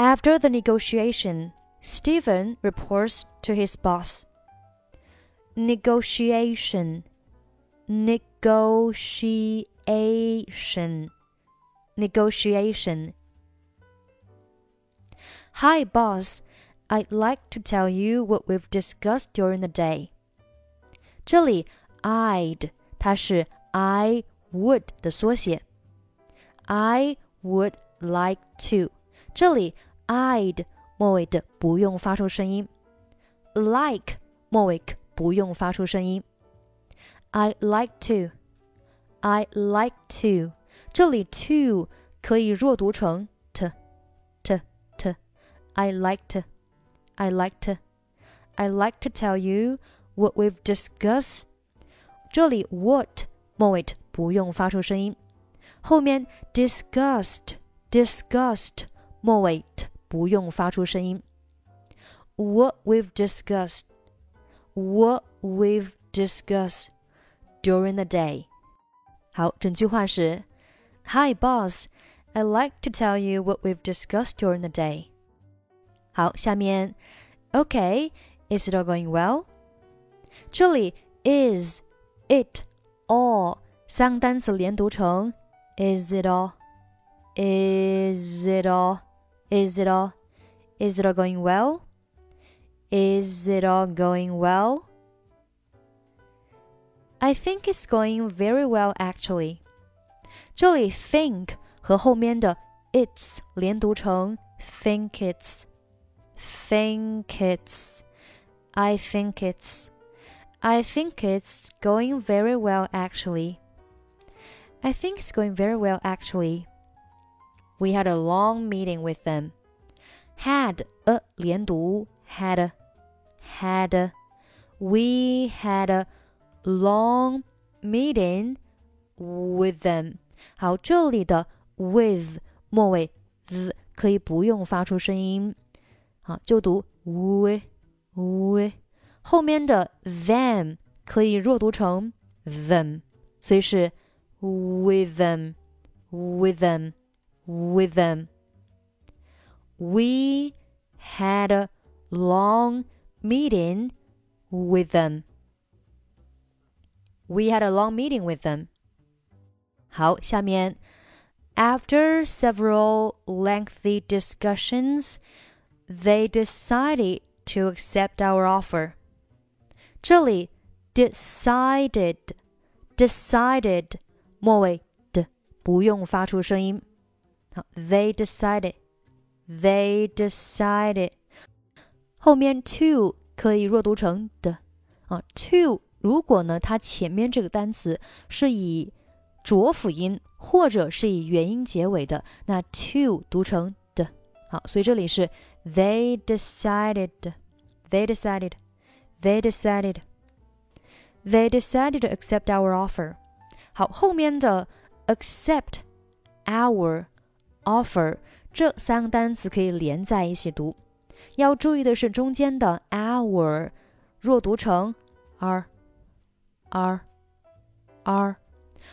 After the negotiation, Steven reports to his boss. Negotiation, negotiation, negotiation. Hi, boss. I'd like to tell you what we've discussed during the day. 这里 I'd 它是 I would 的缩写。I would like to。这里I'd 末尾的不用发出声音，like 末尾不用发出声音。I like to, I like to，这里 to 可以弱读成 t t t。I like to, I like to, I like to tell you what we've discussed。这里 what 末尾不用发出声音，后面 discussed discussed 末尾 不用发出声音。What we've discussed, what we've discussed during the day。好，整句话是：Hi boss, I'd like to tell you what we've discussed during the day。好，下面，Okay, is it all going well？这里 is, it, all 三个单词连读成 Is it all? Is it all? is it all is it all going well? Is it all going well? I think it's going very well actually. 这里 think 和后面的 it's 连读成 think it's think it's I think it's I think it's going very well actually. I think it's going very well actually. We had a long meeting with them. Had a 连读 had a, had a. We had a long meeting with them. 好，这里的 with 末尾 z 可以不用发出声音，好，就读 with with。后面的 them 可以弱读成 them，所以是 with them, with them, with them. We had a long meeting with them. We had a long meeting with them. 好，下面 After several lengthy discussions, they decided to accept our offer. 这里 decided decided 末尾的不用发出声音。 好，They decided, they decided。后面 to 可以弱读成的啊，to 如果呢它前面这个单词是以浊辅音或者是以元音结尾的，那 to 读成的。好，所以这里是 they decided, they decided, they decided, they decided to accept our offer. 好，后面的 accept our offer 这三个单词可以连在一起读，要注意的是中间的 our 若读成 r r r，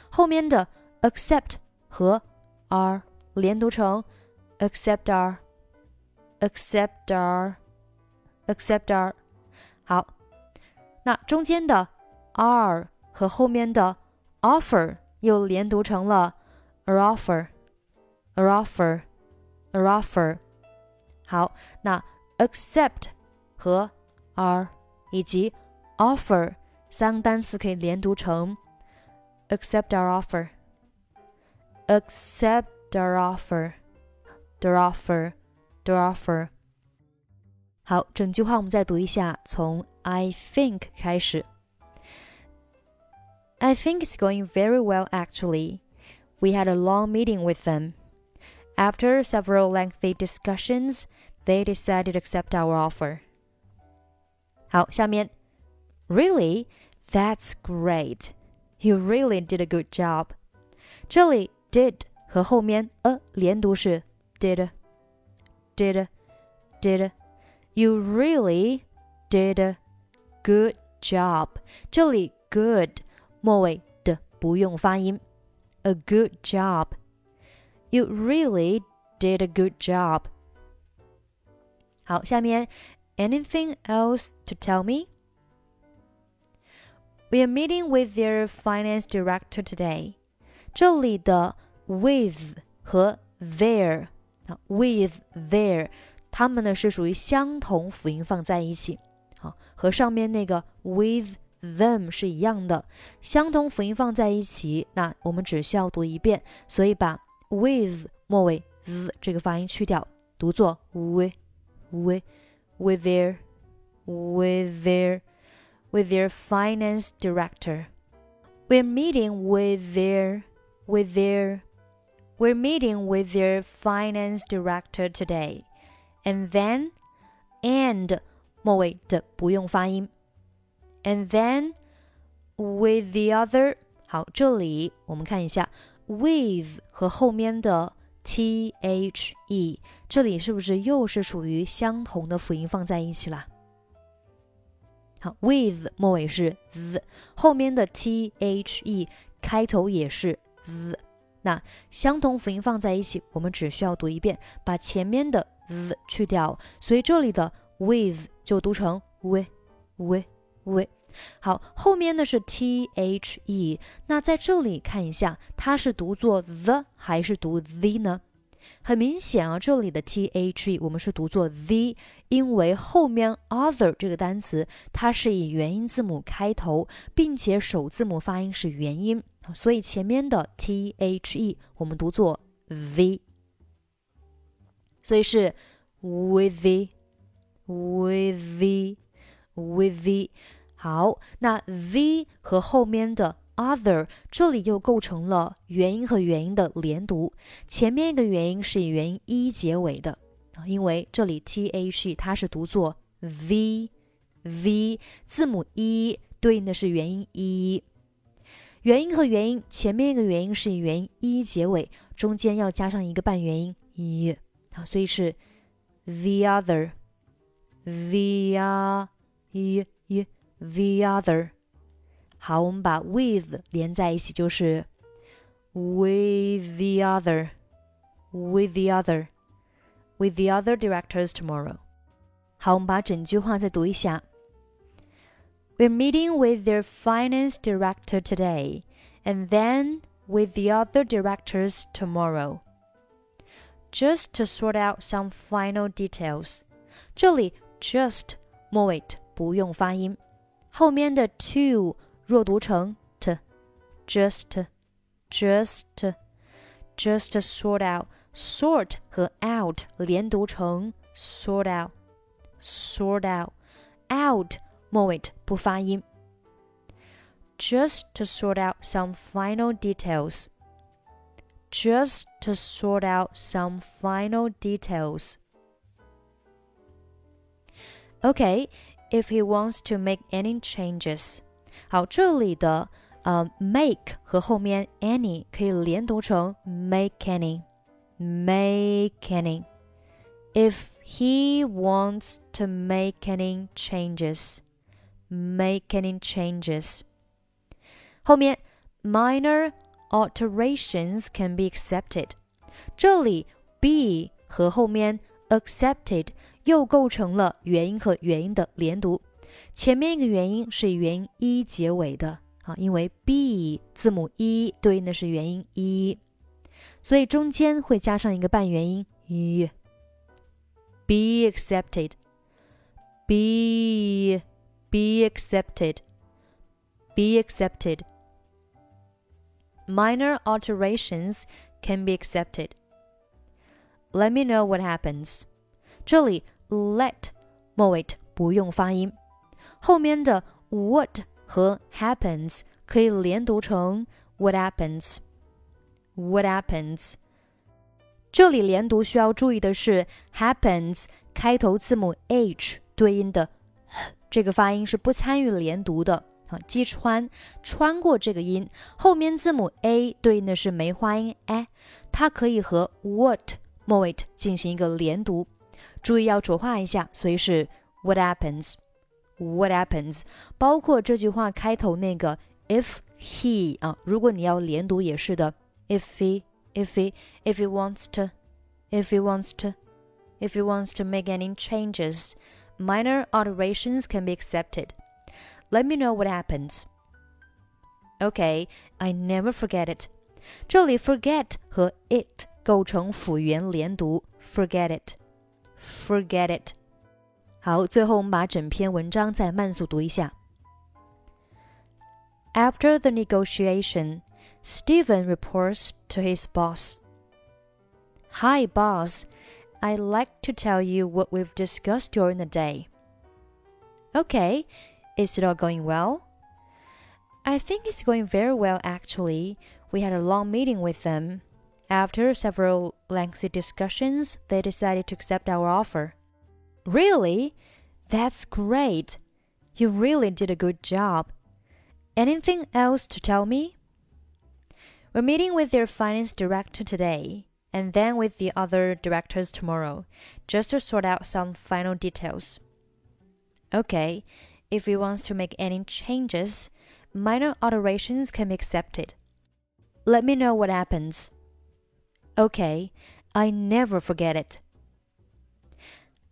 后面的 accept 和 r 连读成 accept r accept r accept r。好，那中间的 r 和后面的 offer 又连读成了 a offer offer a offer。好，那 accept 和 r 以及 offer 三个单词可以连读成 accept our offer accept our offer the offer the offer。好，整句话我们再读一下，从 I think 开始。I think it's going very well, actually. We had a long meeting with them. After several lengthy discussions, they decided to accept our offer. 好，下面，Really, that's great. You really did a good job. 这里 did 和后面 a 连读是 did, did, did. You really did a good job. 这里 good 末尾的不用发音。A good job. You really did a good job. 好，下面 anything else to tell me? We are meeting with their finance director today. 这里的 with 和 their 啊，with their，它们呢是属于相同辅音放在一起，好，和上面那个 with them 是一样的，相同辅音放在一起，那我们只需要读一遍，所以把 with 末尾 z 这个发音去掉，读作 with with with their with their with their finance director. We're meeting with their with their we're meeting with their finance director today. And then and 末尾的不用发音。And then with the other 好，这里我们看一下 with 和后面的 t h e，这里是不是又是属于相同的辅音放在一起了？好，with 末尾是 z，后面的 t h e 开头也是 z。那相同辅音放在一起，我们只需要读一遍，把前面的 z 去掉，所以这里的 with 就读成 w w w。好，后面呢是 t h e，那在这里看一下，它是读作 the 还是读 the 呢？很明显啊，这里的 t h e 我们是读作 the，因为后面 other 这个单词它是以元音字母开头，并且首字母发音是元音，所以前面的 t h e 我们读作 the，所以是 with the，with the，with the。好，那 the 和后面的 other 这里又构成了元音和元音的连读，前面一个元音是以元音 e 结尾的啊，因为这里 t h 它是读作 v v 字母 e 对应的是元音 e，元音和元音前面一个元音是以元音 e 结尾，中间要加上一个半元音一啊，所以是 the other the a e e the other。好，我们把 with 连在一起，就是 with the other, with the other, with the other directors tomorrow。好，我们把整句话再读一下。We're meeting with their finance director today, and then with the other directors tomorrow, just to sort out some final details. 这里 just 末尾不用发音， 后面的 to 弱读成 t just just just sort out sort 和 out 连读成 sort out sort out out 末尾不发音。Just to sort out some final details. Just to sort out some final details. Okay, if he wants to make any changes. 好，这里的呃 make 和后面 any 可以连读成 make any，make any。If he wants to make any changes，make any changes。后面 minor alterations can be accepted。这里 be 和后面 accepted 又构成了元音和元音的连读。前面一个元音是以元音 e 结尾的啊，因为 b 字母 e 对应的是元音 e，所以中间会加上一个半元音 e。Be accepted, be be accepted, be accepted. Minor alterations can be accepted. Let me know what happens. 这里 let 末尾不用发音。后面的 what 和 happens 可以连读成 what happens。What happens？这里连读需要注意的是，happens 开头字母 h 对应的这个发音是不参与连读的啊，击穿穿过这个音，后面字母 a 对应的是梅花音 a，它可以和 what 末尾进行一个连读，注意要浊化一下，所以是 what happens。what happens，包括这句话开头那个 if he 啊，如果你要连读也是的，if he if he if he wants to if he wants to If he wants to make any changes, minor alterations can be accepted. Let me know what happens. Okay, I never forget it. 这里 forget 和 it 构成辅元连读，forget forget it。好，最后我们把整篇文章再慢速读一下。After the negotiation, Steven reports to his boss. Hi, boss. I'd like to tell you what we've discussed during the day. Okay, is it all going well? I think it's going very well, actually. We had a long meeting with them. After several lengthy discussions, they decided to accept our offer. Really? That's great. You really did a good job. Anything else to tell me? We're meeting with their finance director today, and then with the other directors tomorrow, just to sort out some final details. Okay, if he wants to make any changes, minor alterations can be accepted. Let me know what happens. Okay, I never forget it.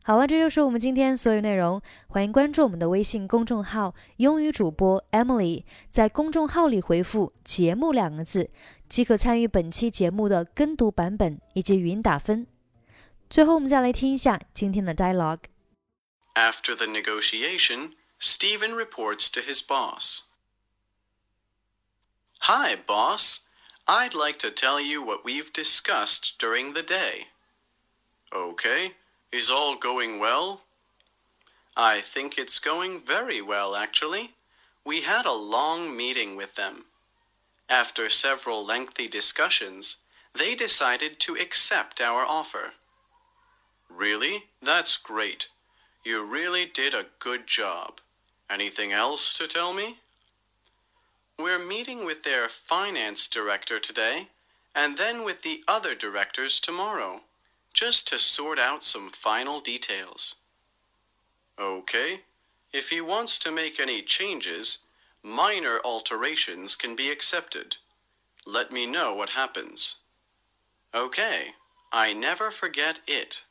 好了，这就是我们今天所有内容。欢迎关注我们的微信公众号“英语主播 Emily”，在公众号里回复“节目”两个字，即可参与本期节目的跟读版本以及语音打分。最后，我们再来听一下今天的 dialogue。After the negotiation, Steven reports to his boss. Hi, boss. I'd like to tell you what we've discussed during the day. Okay. Is all going well? I think it's going very well, actually. We had a long meeting with them. After several lengthy discussions, they decided to accept our offer. Really? That's great. You really did a good job. Anything else to tell me? We're meeting with their finance director today, and then with the other directors tomorrow, just to sort out some final details. Okay, if he wants to make any changes, minor alterations can be accepted. Let me know what happens. Okay, I never forget it.